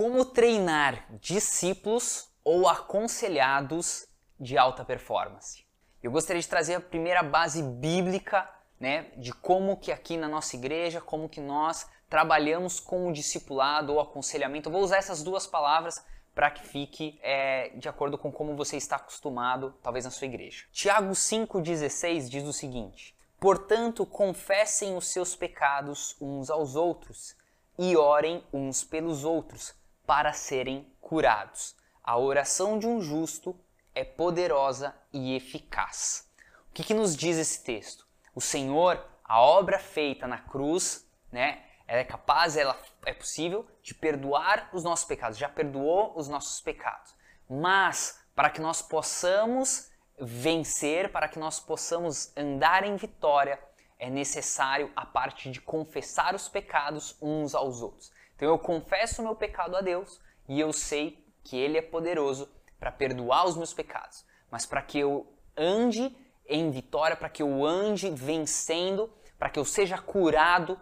Como treinar discípulos ou aconselhados de alta performance? Eu gostaria de trazer a primeira base bíblica, né, de como que aqui na nossa igreja, como que nós trabalhamos com o discipulado ou aconselhamento. Eu vou usar essas duas palavras para que fique é, de acordo com como você está acostumado, talvez na sua igreja. Tiago 5,16 diz o seguinte: Portanto, confessem os seus pecados uns aos outros e orem uns pelos outros para serem curados. A oração de um justo é poderosa e eficaz. O que, que nos diz esse texto? O Senhor, a obra feita na cruz, né? Ela é capaz, ela é possível de perdoar os nossos pecados, já perdoou os nossos pecados. Mas para que nós possamos vencer, para que nós possamos andar em vitória, é necessário a parte de confessar os pecados uns aos outros. Então eu confesso o meu pecado a Deus e eu sei que Ele é poderoso para perdoar os meus pecados. Mas para que eu ande em vitória, para que eu ande vencendo, para que eu seja curado,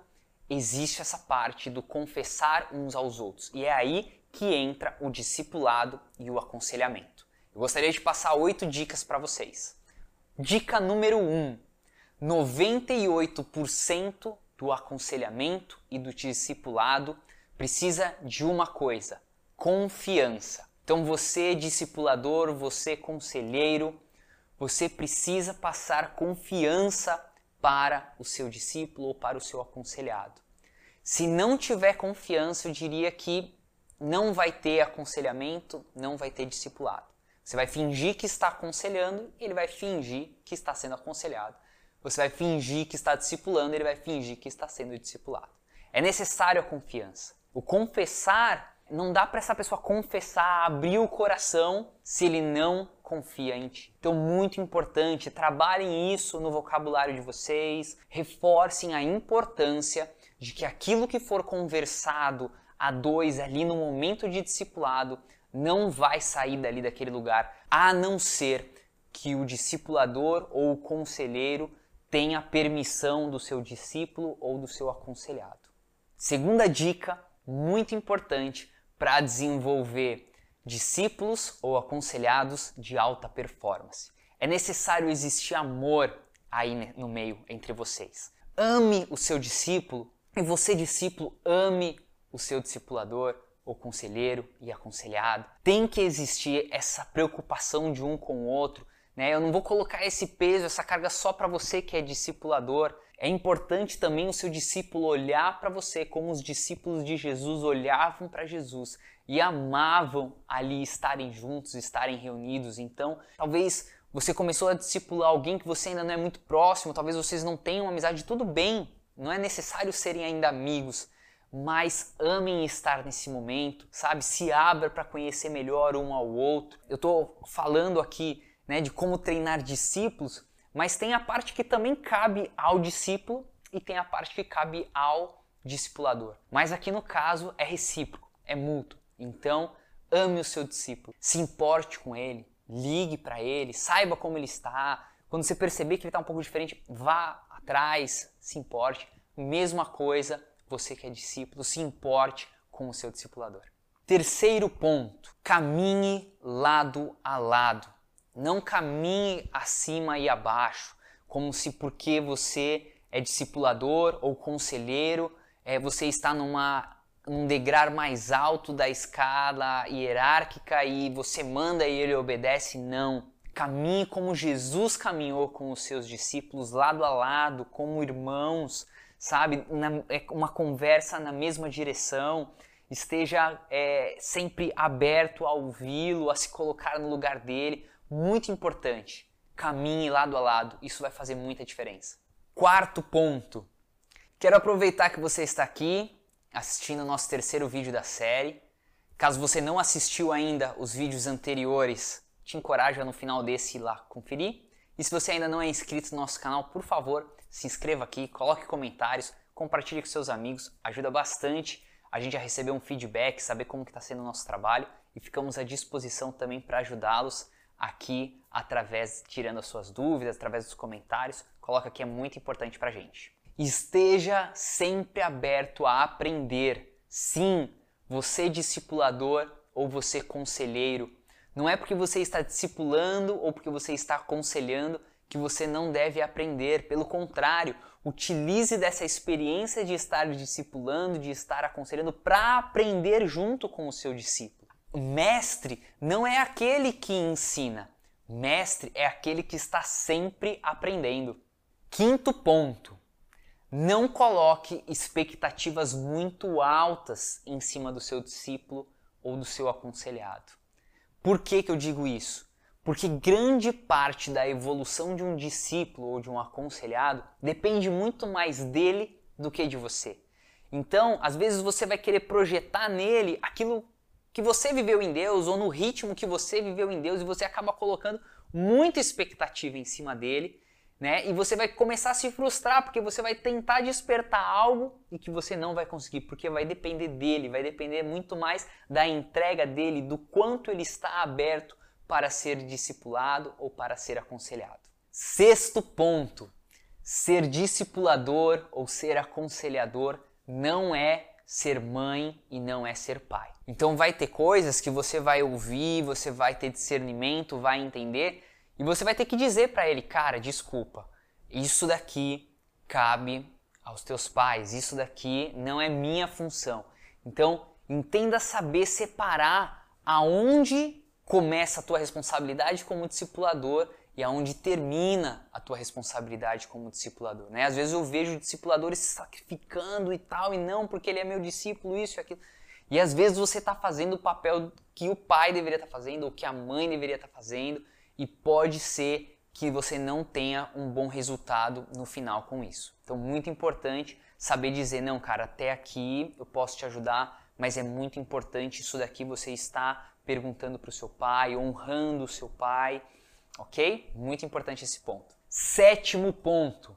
existe essa parte do confessar uns aos outros. E é aí que entra o discipulado e o aconselhamento. Eu gostaria de passar oito dicas para vocês. Dica número 1: um, 98% do aconselhamento e do discipulado precisa de uma coisa: confiança. Então você discipulador, você conselheiro, você precisa passar confiança para o seu discípulo ou para o seu aconselhado. Se não tiver confiança, eu diria que não vai ter aconselhamento, não vai ter discipulado. Você vai fingir que está aconselhando, ele vai fingir que está sendo aconselhado. Você vai fingir que está discipulando, ele vai fingir que está sendo discipulado. É necessário a confiança. O confessar, não dá para essa pessoa confessar, abrir o coração se ele não confia em ti. Então, muito importante, trabalhem isso no vocabulário de vocês, reforcem a importância de que aquilo que for conversado a dois ali no momento de discipulado não vai sair dali daquele lugar, a não ser que o discipulador ou o conselheiro tenha permissão do seu discípulo ou do seu aconselhado. Segunda dica, muito importante para desenvolver discípulos ou aconselhados de alta performance. É necessário existir amor aí no meio entre vocês. Ame o seu discípulo e você, discípulo, ame o seu discipulador ou conselheiro e aconselhado. Tem que existir essa preocupação de um com o outro. Né? Eu não vou colocar esse peso, essa carga só para você que é discipulador. É importante também o seu discípulo olhar para você como os discípulos de Jesus olhavam para Jesus e amavam ali estarem juntos, estarem reunidos. Então, talvez você começou a discipular alguém que você ainda não é muito próximo, talvez vocês não tenham amizade, tudo bem, não é necessário serem ainda amigos, mas amem estar nesse momento, sabe? Se abra para conhecer melhor um ao outro. Eu estou falando aqui né, de como treinar discípulos, mas tem a parte que também cabe ao discípulo e tem a parte que cabe ao discipulador. Mas aqui no caso é recíproco, é mútuo. Então, ame o seu discípulo, se importe com ele, ligue para ele, saiba como ele está. Quando você perceber que ele está um pouco diferente, vá atrás, se importe. Mesma coisa, você que é discípulo, se importe com o seu discipulador. Terceiro ponto, caminhe lado a lado. Não caminhe acima e abaixo, como se porque você é discipulador ou conselheiro, é, você está numa, num degrau mais alto da escala hierárquica e você manda e ele obedece. Não. Caminhe como Jesus caminhou com os seus discípulos, lado a lado, como irmãos, sabe? Na, é uma conversa na mesma direção. Esteja é, sempre aberto a ouvi-lo, a se colocar no lugar dele muito importante. Caminhe lado a lado, isso vai fazer muita diferença. Quarto ponto. Quero aproveitar que você está aqui assistindo o nosso terceiro vídeo da série. Caso você não assistiu ainda os vídeos anteriores, te encorajo no final desse ir lá conferir. E se você ainda não é inscrito no nosso canal, por favor, se inscreva aqui, coloque comentários, compartilhe com seus amigos, ajuda bastante a gente a receber um feedback, saber como está sendo o nosso trabalho e ficamos à disposição também para ajudá-los aqui através, tirando as suas dúvidas, através dos comentários. Coloca aqui, é muito importante para gente. Esteja sempre aberto a aprender. Sim, você discipulador ou você conselheiro, não é porque você está discipulando ou porque você está aconselhando que você não deve aprender. Pelo contrário, utilize dessa experiência de estar discipulando, de estar aconselhando para aprender junto com o seu discípulo. Mestre não é aquele que ensina, mestre é aquele que está sempre aprendendo. Quinto ponto: não coloque expectativas muito altas em cima do seu discípulo ou do seu aconselhado. Por que, que eu digo isso? Porque grande parte da evolução de um discípulo ou de um aconselhado depende muito mais dele do que de você. Então, às vezes você vai querer projetar nele aquilo que você viveu em Deus ou no ritmo que você viveu em Deus e você acaba colocando muita expectativa em cima dele né? E você vai começar a se frustrar porque você vai tentar despertar algo e que você não vai conseguir, porque vai depender dele, vai depender muito mais da entrega dele, do quanto ele está aberto para ser discipulado ou para ser aconselhado. Sexto ponto: ser discipulador ou ser aconselhador não é ser mãe e não é ser pai. Então vai ter coisas que você vai ouvir, você vai ter discernimento, vai entender, e você vai ter que dizer para ele, cara, desculpa, isso daqui cabe aos teus pais, isso daqui não é minha função. Então, entenda saber separar aonde começa a tua responsabilidade como discipulador e aonde termina a tua responsabilidade como discipulador. Né? Às vezes eu vejo discipuladores se sacrificando e tal, e não porque ele é meu discípulo, isso e aquilo. E às vezes você está fazendo o papel que o pai deveria estar tá fazendo, ou que a mãe deveria estar tá fazendo, e pode ser que você não tenha um bom resultado no final com isso. Então, muito importante saber dizer: não, cara, até aqui eu posso te ajudar, mas é muito importante isso daqui você está perguntando para o seu pai, honrando o seu pai, ok? Muito importante esse ponto. Sétimo ponto: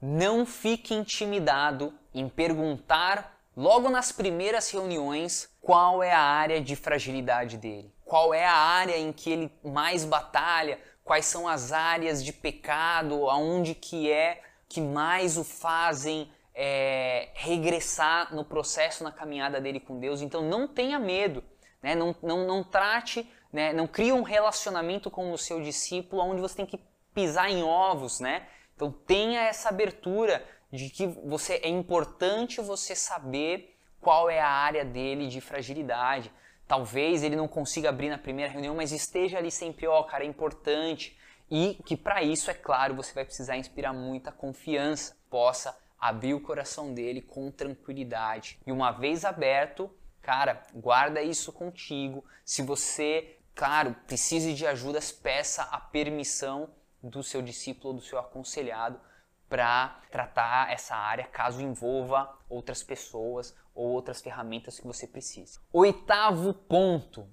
não fique intimidado em perguntar logo nas primeiras reuniões qual é a área de fragilidade dele qual é a área em que ele mais batalha, quais são as áreas de pecado, aonde que é que mais o fazem é, regressar no processo, na caminhada dele com Deus. Então não tenha medo, né? não, não, não trate, né? não crie um relacionamento com o seu discípulo onde você tem que pisar em ovos, né? Então tenha essa abertura de que você é importante você saber qual é a área dele de fragilidade. Talvez ele não consiga abrir na primeira reunião, mas esteja ali sempre, ó, oh, cara, é importante. E que para isso, é claro, você vai precisar inspirar muita confiança, possa abrir o coração dele com tranquilidade. E uma vez aberto, cara, guarda isso contigo. Se você, claro, precise de ajudas, peça a permissão do seu discípulo ou do seu aconselhado para tratar essa área caso envolva outras pessoas ou outras ferramentas que você precise. Oitavo ponto: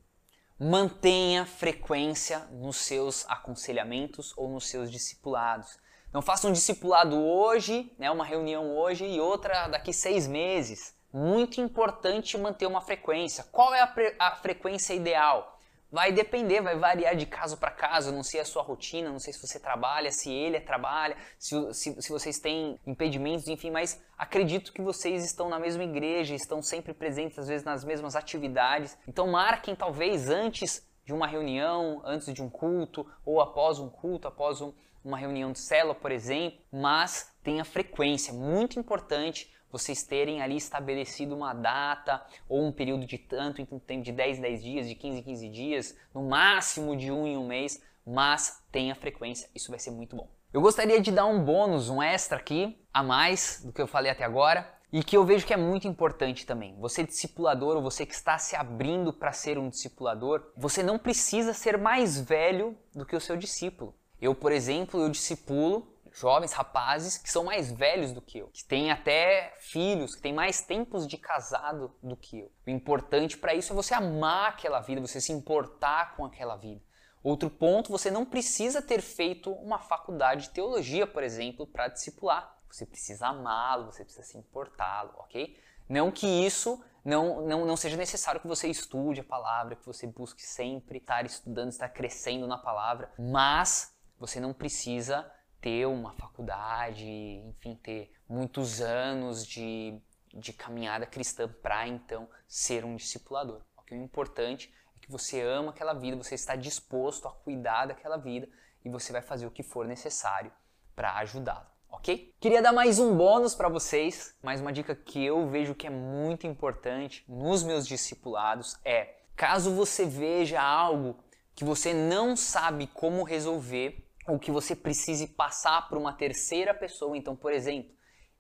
mantenha frequência nos seus aconselhamentos ou nos seus discipulados. Não faça um discipulado hoje, né, uma reunião hoje e outra daqui seis meses. Muito importante manter uma frequência. Qual é a, a frequência ideal? Vai depender, vai variar de caso para caso, não sei a sua rotina, não sei se você trabalha, se ele trabalha, se, se, se, vocês têm impedimentos, enfim, mas acredito que vocês estão na mesma igreja, estão sempre presentes, às vezes, nas mesmas atividades. Então marquem talvez antes de uma reunião, antes de um culto, ou após um culto, após um, uma reunião de célula, por exemplo, mas tenha frequência, muito importante vocês terem ali estabelecido uma data ou um período de tanto, então tempo de 10 10 dias, de 15 15 dias, no máximo de um em um mês, mas tenha frequência, isso vai ser muito bom. Eu gostaria de dar um bônus, um extra aqui, a mais do que eu falei até agora, e que eu vejo que é muito importante também. Você discipulador ou você que está se abrindo para ser um discipulador, você não precisa ser mais velho do que o seu discípulo. Eu, por exemplo, eu discipulo jovens, rapazes que são mais velhos do que eu, que têm até filhos, que têm mais tempos de casado do que eu. O importante para isso é você amar aquela vida, você se importar com aquela vida. Outro ponto, você não precisa ter feito uma faculdade de teologia, por exemplo, para discipular. Você precisa amá-lo, você precisa se importá-lo, ok? Não que isso não, não, não seja necessário que você estude a palavra, que você busque sempre estar estudando, estar crescendo na palavra, mas você não precisa ter uma faculdade, enfim, ter muitos anos de de caminhada cristã para então ser um discipulador. O importante é que você ama aquela vida, você está disposto a cuidar daquela vida e você vai fazer o que for necessário para ajudá-lo, ok? Queria dar mais um bônus para vocês, mais uma dica que eu vejo que é muito importante nos meus discipulados é, caso você veja algo que você não sabe como resolver ou que você precise passar para uma terceira pessoa, então, por exemplo,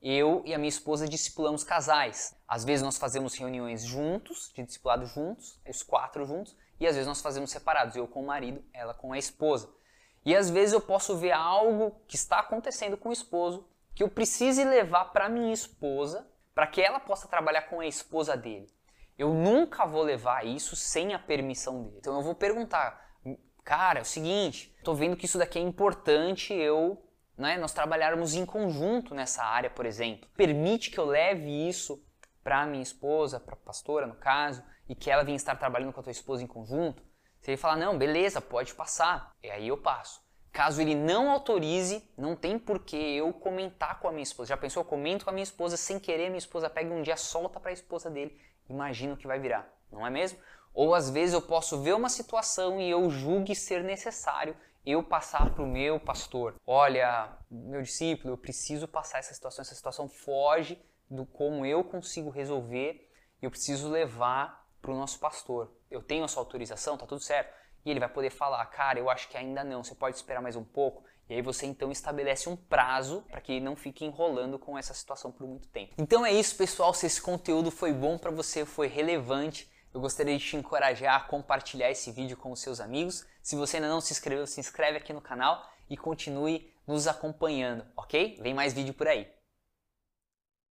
eu e a minha esposa discipulamos casais. Às vezes nós fazemos reuniões juntos, de discipulado juntos, os quatro juntos, e às vezes nós fazemos separados, eu com o marido, ela com a esposa. E às vezes eu posso ver algo que está acontecendo com o esposo que eu precise levar para minha esposa para que ela possa trabalhar com a esposa dele. Eu nunca vou levar isso sem a permissão dele. Então eu vou perguntar, cara, é o seguinte, tô vendo que isso daqui é importante eu né, nós trabalharmos em conjunto nessa área, por exemplo. Permite que eu leve isso para minha esposa, para pastora no caso, e que ela venha estar trabalhando com a tua esposa em conjunto. Se ele falar, não, beleza, pode passar, e aí eu passo. Caso ele não autorize, não tem por que eu comentar com a minha esposa. Já pensou? Eu comento com a minha esposa sem querer, minha esposa pega um dia, solta para a esposa dele. Imagina o que vai virar, não é mesmo? Ou às vezes eu posso ver uma situação e eu julgue ser necessário eu passar para o meu pastor, olha, meu discípulo, eu preciso passar essa situação, essa situação foge do como eu consigo resolver, eu preciso levar para o nosso pastor. Eu tenho a sua autorização, tá tudo certo? E ele vai poder falar, cara, eu acho que ainda não, você pode esperar mais um pouco. E aí você então estabelece um prazo para que não fique enrolando com essa situação por muito tempo. Então é isso, pessoal. Se esse conteúdo foi bom para você, foi relevante, eu gostaria de te encorajar a compartilhar esse vídeo com os seus amigos. Se você ainda não se inscreveu, se inscreve aqui no canal e continue nos acompanhando, ok? Vem mais vídeo por aí.